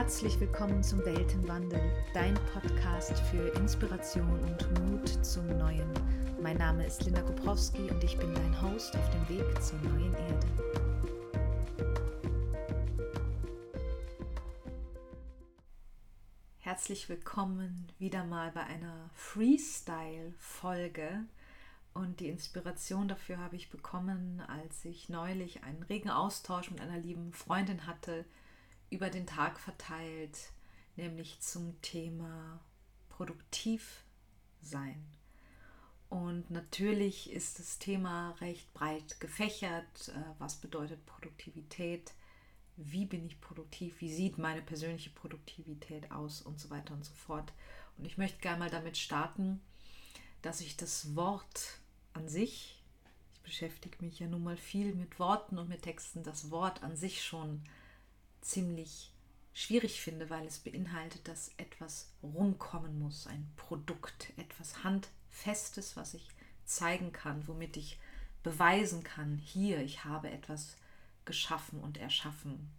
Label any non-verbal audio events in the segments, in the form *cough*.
Herzlich willkommen zum Weltenwandel, dein Podcast für Inspiration und Mut zum Neuen. Mein Name ist Linda Koprowski und ich bin dein Host auf dem Weg zur neuen Erde. Herzlich willkommen wieder mal bei einer Freestyle-Folge. Und die Inspiration dafür habe ich bekommen, als ich neulich einen regen Austausch mit einer lieben Freundin hatte, über den Tag verteilt, nämlich zum Thema produktiv sein. Und natürlich ist das Thema recht breit gefächert. Äh, was bedeutet Produktivität? Wie bin ich produktiv? Wie sieht meine persönliche Produktivität aus? Und so weiter und so fort. Und ich möchte gerne mal damit starten, dass ich das Wort an sich, ich beschäftige mich ja nun mal viel mit Worten und mit Texten, das Wort an sich schon ziemlich schwierig finde, weil es beinhaltet, dass etwas rumkommen muss, ein Produkt, etwas Handfestes, was ich zeigen kann, womit ich beweisen kann, hier, ich habe etwas geschaffen und erschaffen.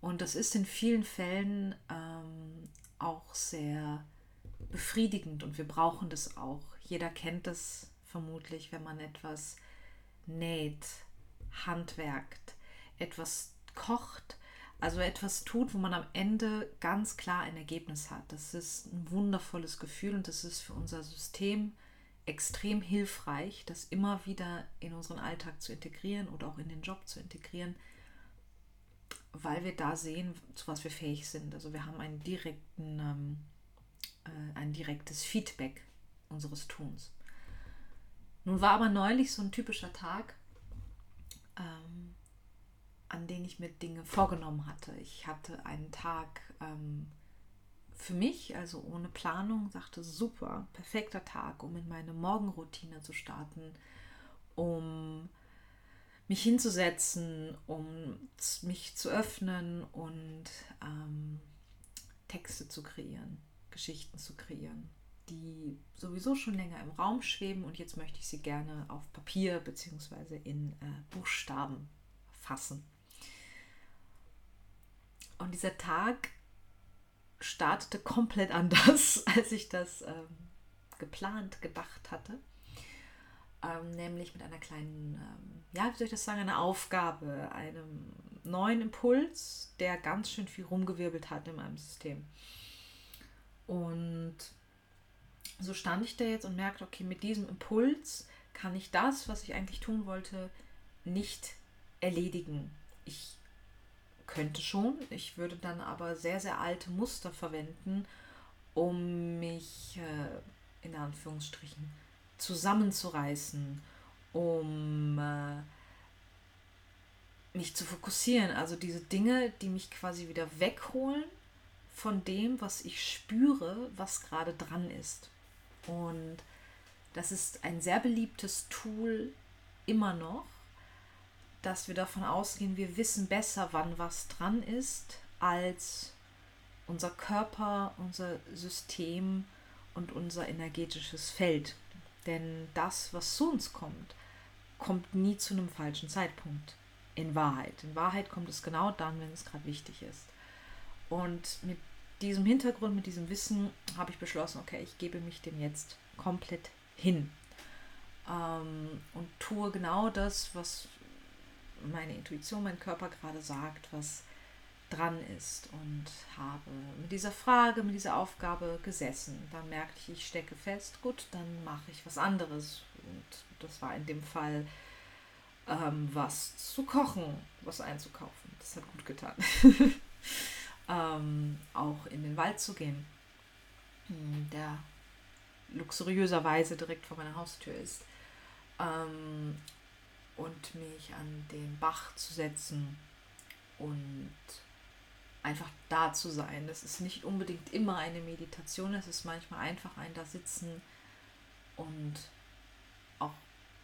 Und das ist in vielen Fällen ähm, auch sehr befriedigend und wir brauchen das auch. Jeder kennt das vermutlich, wenn man etwas näht, handwerkt, etwas kocht, also etwas tut, wo man am Ende ganz klar ein Ergebnis hat. Das ist ein wundervolles Gefühl und das ist für unser System extrem hilfreich, das immer wieder in unseren Alltag zu integrieren oder auch in den Job zu integrieren, weil wir da sehen, zu was wir fähig sind. Also wir haben einen direkten, ähm, äh, ein direktes Feedback unseres Tuns. Nun war aber neulich so ein typischer Tag, ähm, an denen ich mir Dinge vorgenommen hatte. Ich hatte einen Tag ähm, für mich, also ohne Planung, sagte super, perfekter Tag, um in meine Morgenroutine zu starten, um mich hinzusetzen, um mich zu öffnen und ähm, Texte zu kreieren, Geschichten zu kreieren, die sowieso schon länger im Raum schweben und jetzt möchte ich sie gerne auf Papier bzw. in äh, Buchstaben fassen. Und dieser Tag startete komplett anders, *laughs* als ich das ähm, geplant, gedacht hatte. Ähm, nämlich mit einer kleinen, ähm, ja, wie soll ich das sagen, einer Aufgabe, einem neuen Impuls, der ganz schön viel rumgewirbelt hat in meinem System. Und so stand ich da jetzt und merkte, okay, mit diesem Impuls kann ich das, was ich eigentlich tun wollte, nicht erledigen. Ich könnte schon. Ich würde dann aber sehr, sehr alte Muster verwenden, um mich äh, in Anführungsstrichen zusammenzureißen, um äh, mich zu fokussieren. Also diese Dinge, die mich quasi wieder wegholen von dem, was ich spüre, was gerade dran ist. Und das ist ein sehr beliebtes Tool immer noch dass wir davon ausgehen, wir wissen besser, wann was dran ist, als unser Körper, unser System und unser energetisches Feld. Denn das, was zu uns kommt, kommt nie zu einem falschen Zeitpunkt. In Wahrheit. In Wahrheit kommt es genau dann, wenn es gerade wichtig ist. Und mit diesem Hintergrund, mit diesem Wissen habe ich beschlossen, okay, ich gebe mich dem jetzt komplett hin. Ähm, und tue genau das, was meine Intuition, mein Körper gerade sagt, was dran ist und habe mit dieser Frage, mit dieser Aufgabe gesessen. Dann merkte ich, ich stecke fest, gut, dann mache ich was anderes. Und das war in dem Fall ähm, was zu kochen, was einzukaufen. Das hat gut getan. *laughs* ähm, auch in den Wald zu gehen, hm, der luxuriöserweise direkt vor meiner Haustür ist. Ähm, und mich an den Bach zu setzen und einfach da zu sein. Das ist nicht unbedingt immer eine Meditation, es ist manchmal einfach ein da sitzen und auch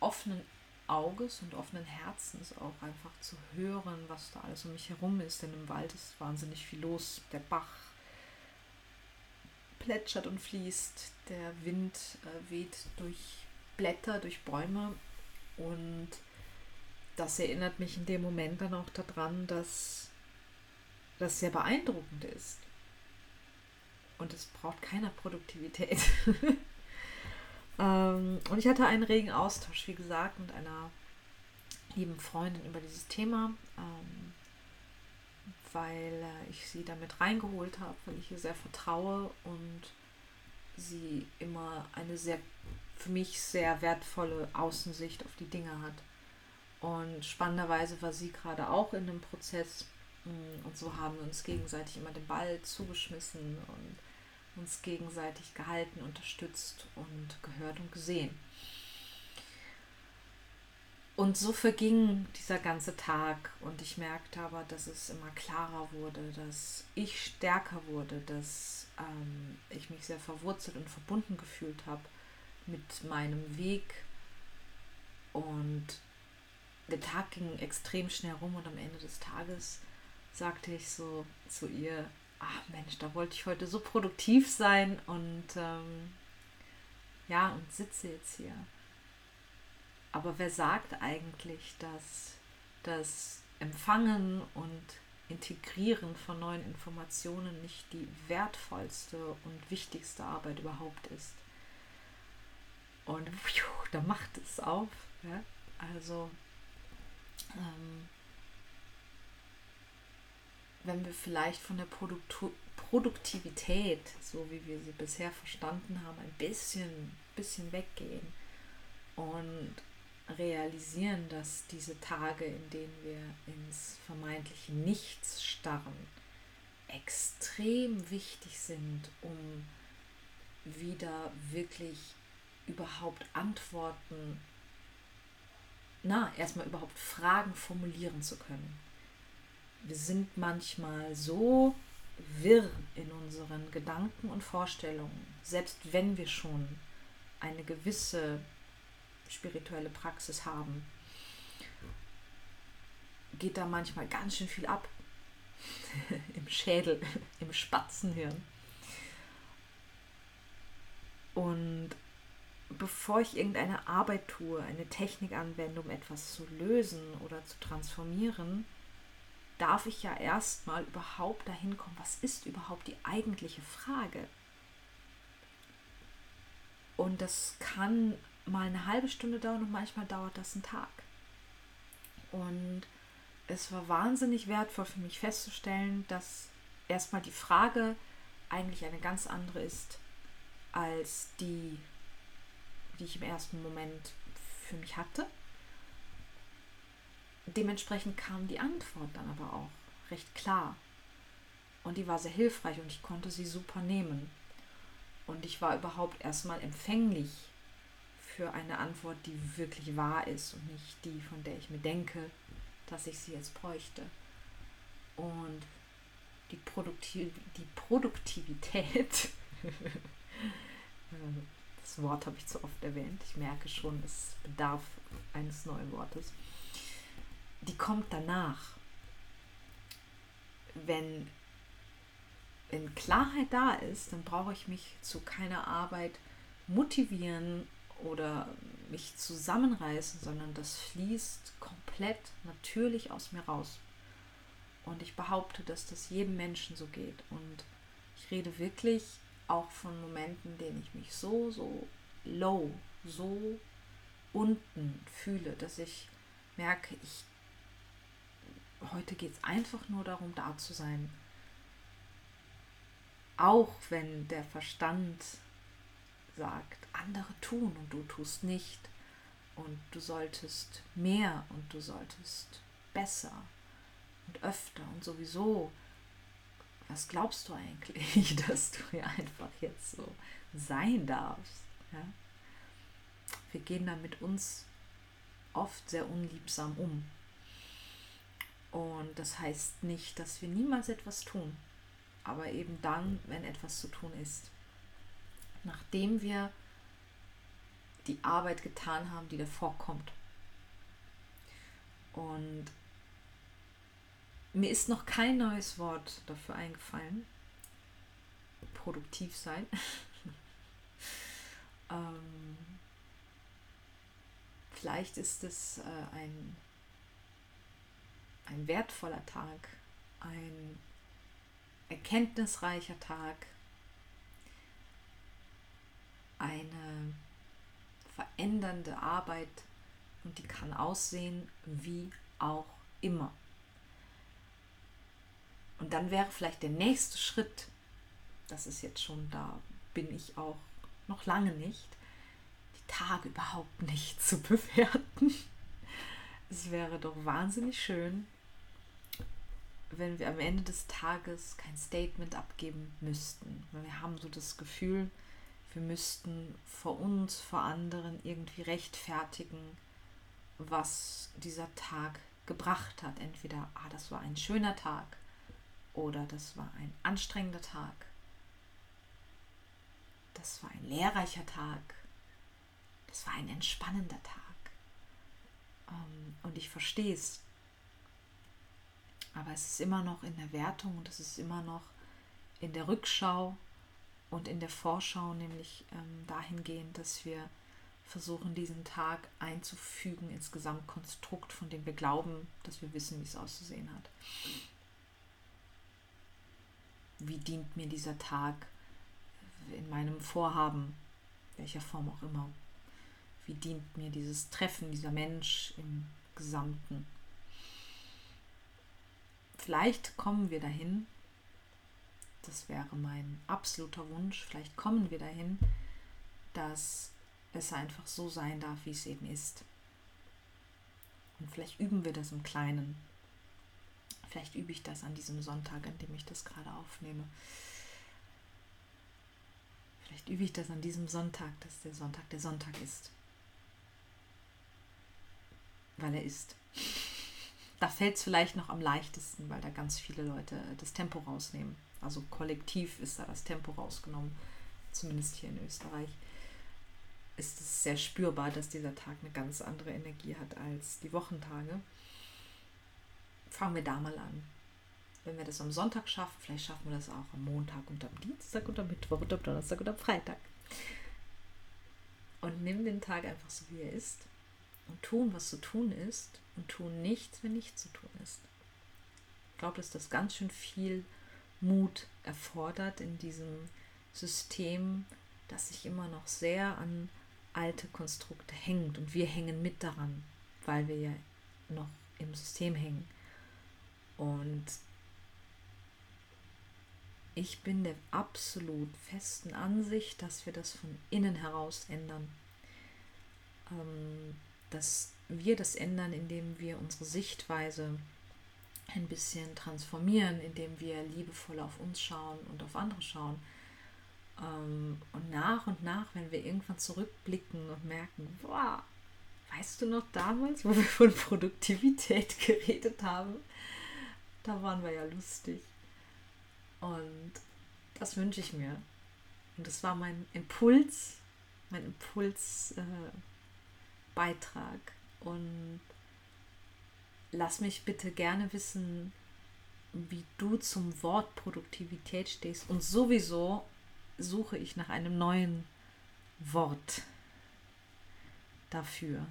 offenen Auges und offenen Herzens auch einfach zu hören, was da alles um mich herum ist. Denn im Wald ist wahnsinnig viel los. Der Bach plätschert und fließt, der Wind äh, weht durch Blätter, durch Bäume und das erinnert mich in dem Moment dann auch daran, dass das sehr beeindruckend ist. Und es braucht keine Produktivität. *laughs* ähm, und ich hatte einen regen Austausch, wie gesagt, mit einer lieben Freundin über dieses Thema, ähm, weil äh, ich sie damit reingeholt habe, weil ich ihr sehr vertraue und sie immer eine sehr für mich sehr wertvolle Außensicht auf die Dinge hat. Und spannenderweise war sie gerade auch in dem Prozess mm, und so haben wir uns gegenseitig immer den Ball zugeschmissen und uns gegenseitig gehalten, unterstützt und gehört und gesehen. Und so verging dieser ganze Tag und ich merkte aber, dass es immer klarer wurde, dass ich stärker wurde, dass ähm, ich mich sehr verwurzelt und verbunden gefühlt habe mit meinem Weg. Und der Tag ging extrem schnell rum und am Ende des Tages sagte ich so zu ihr, ach Mensch, da wollte ich heute so produktiv sein und ähm, ja, und sitze jetzt hier. Aber wer sagt eigentlich, dass das Empfangen und Integrieren von neuen Informationen nicht die wertvollste und wichtigste Arbeit überhaupt ist? Und da macht es auf. Ja? Also, ähm, wenn wir vielleicht von der Produktu Produktivität, so wie wir sie bisher verstanden haben, ein bisschen, bisschen weggehen und realisieren, dass diese Tage, in denen wir ins vermeintliche Nichts starren, extrem wichtig sind, um wieder wirklich überhaupt Antworten, na, erstmal überhaupt Fragen formulieren zu können. Wir sind manchmal so wirr in unseren Gedanken und Vorstellungen, selbst wenn wir schon eine gewisse spirituelle Praxis haben, geht da manchmal ganz schön viel ab. *laughs* Im Schädel, im Spatzenhirn. Und bevor ich irgendeine Arbeit tue, eine Technik anwende, um etwas zu lösen oder zu transformieren, darf ich ja erstmal überhaupt dahin kommen, was ist überhaupt die eigentliche Frage? Und das kann mal eine halbe Stunde dauern und manchmal dauert das einen Tag. Und es war wahnsinnig wertvoll für mich festzustellen, dass erstmal die Frage eigentlich eine ganz andere ist als die, die ich im ersten Moment für mich hatte. Dementsprechend kam die Antwort dann aber auch recht klar. Und die war sehr hilfreich und ich konnte sie super nehmen. Und ich war überhaupt erstmal empfänglich für eine Antwort, die wirklich wahr ist und nicht die, von der ich mir denke, dass ich sie jetzt bräuchte. Und die, Produktiv die Produktivität, *laughs* das Wort habe ich zu oft erwähnt, ich merke schon, es bedarf eines neuen Wortes, die kommt danach. Wenn, wenn Klarheit da ist, dann brauche ich mich zu keiner Arbeit motivieren oder mich zusammenreißen, sondern das fließt komplett natürlich aus mir raus. Und ich behaupte, dass das jedem Menschen so geht. Und ich rede wirklich auch von Momenten, denen ich mich so, so low, so unten fühle, dass ich merke, ich heute geht es einfach nur darum, da zu sein. Auch wenn der Verstand sagt, andere tun und du tust nicht. Und du solltest mehr und du solltest besser und öfter und sowieso. Was glaubst du eigentlich, *laughs* dass du hier einfach jetzt so sein darfst? Ja? Wir gehen da mit uns oft sehr unliebsam um. Und das heißt nicht, dass wir niemals etwas tun, aber eben dann, wenn etwas zu tun ist nachdem wir die Arbeit getan haben, die davor kommt. Und mir ist noch kein neues Wort dafür eingefallen. Produktiv sein. *laughs* ähm, vielleicht ist es äh, ein, ein wertvoller Tag, ein erkenntnisreicher Tag, eine verändernde Arbeit und die kann aussehen wie auch immer. Und dann wäre vielleicht der nächste Schritt, das ist jetzt schon da, bin ich auch noch lange nicht, die Tage überhaupt nicht *laughs* zu bewerten. Es wäre doch wahnsinnig schön, wenn wir am Ende des Tages kein Statement abgeben müssten. Wir haben so das Gefühl, wir müssten vor uns, vor anderen irgendwie rechtfertigen, was dieser Tag gebracht hat. Entweder, ah, das war ein schöner Tag oder das war ein anstrengender Tag. Das war ein lehrreicher Tag. Das war ein entspannender Tag. Ähm, und ich verstehe es. Aber es ist immer noch in der Wertung und es ist immer noch in der Rückschau und in der Vorschau, nämlich ähm, dahingehend, dass wir versuchen, diesen Tag einzufügen ins Gesamtkonstrukt, von dem wir glauben, dass wir wissen, wie es auszusehen hat. Wie dient mir dieser Tag in meinem Vorhaben, welcher Form auch immer? Wie dient mir dieses Treffen, dieser Mensch im Gesamten? Vielleicht kommen wir dahin, das wäre mein absoluter Wunsch, vielleicht kommen wir dahin, dass es einfach so sein darf, wie es eben ist. Und vielleicht üben wir das im Kleinen. Vielleicht übe ich das an diesem Sonntag, an dem ich das gerade aufnehme. Vielleicht übe ich das an diesem Sonntag, dass der Sonntag der Sonntag ist. Weil er ist. Da fällt es vielleicht noch am leichtesten, weil da ganz viele Leute das Tempo rausnehmen. Also kollektiv ist da das Tempo rausgenommen, zumindest hier in Österreich ist es sehr spürbar, dass dieser Tag eine ganz andere Energie hat als die Wochentage. Fangen wir da mal an. Wenn wir das am Sonntag schaffen, vielleicht schaffen wir das auch am Montag und am Dienstag und am Mittwoch und am Donnerstag und am Freitag. Und nimm den Tag einfach so, wie er ist und tun, was zu tun ist und tun nichts, wenn nichts zu tun ist. Ich glaube, dass das ganz schön viel Mut erfordert in diesem System, das sich immer noch sehr an alte Konstrukte hängt und wir hängen mit daran, weil wir ja noch im System hängen. Und ich bin der absolut festen Ansicht, dass wir das von innen heraus ändern. Ähm, dass wir das ändern, indem wir unsere Sichtweise ein bisschen transformieren, indem wir liebevoll auf uns schauen und auf andere schauen ähm, und nach und nach, wenn wir irgendwann zurückblicken und merken, boah, weißt du noch damals, wo wir von Produktivität *laughs* geredet haben? Da waren wir ja lustig. Und das wünsche ich mir. Und das war mein Impuls, mein Impulsbeitrag. Äh, und lass mich bitte gerne wissen, wie du zum Wort Produktivität stehst und sowieso suche ich nach einem neuen Wort dafür,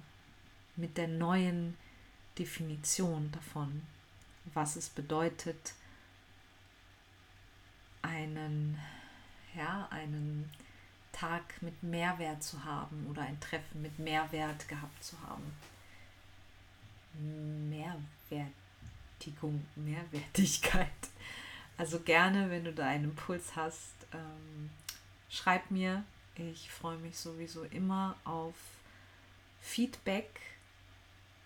mit der neuen Definition davon, was es bedeutet, einen, ja, einen Tag mit Mehrwert zu haben oder ein Treffen mit Mehrwert gehabt zu haben. Mehrwertigung, Mehrwertigkeit. Also gerne, wenn du da einen Impuls hast, ähm, schreib mir. Ich freue mich sowieso immer auf Feedback,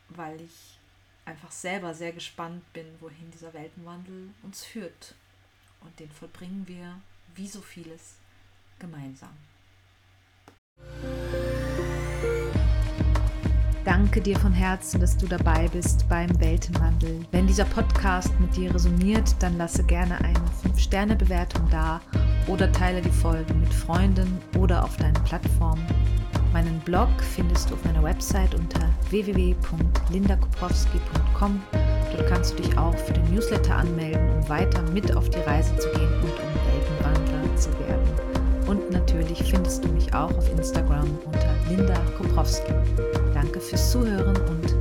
weil ich einfach selber sehr gespannt bin, wohin dieser Weltenwandel uns führt. Und den vollbringen wir, wie so vieles, gemeinsam. Danke dir von Herzen, dass du dabei bist beim Weltenwandel. Wenn dieser Podcast mit dir resoniert, dann lasse gerne eine 5-Sterne-Bewertung da oder teile die Folgen mit Freunden oder auf deinen Plattformen. Meinen Blog findest du auf meiner Website unter www.lindakoprowski.com. Dort kannst du dich auch für den Newsletter anmelden, um weiter mit auf die Reise zu gehen und um Weltenwandler zu werden. Und natürlich findest du mich auch auf Instagram unter Linda Koprowski. Danke fürs Zuhören und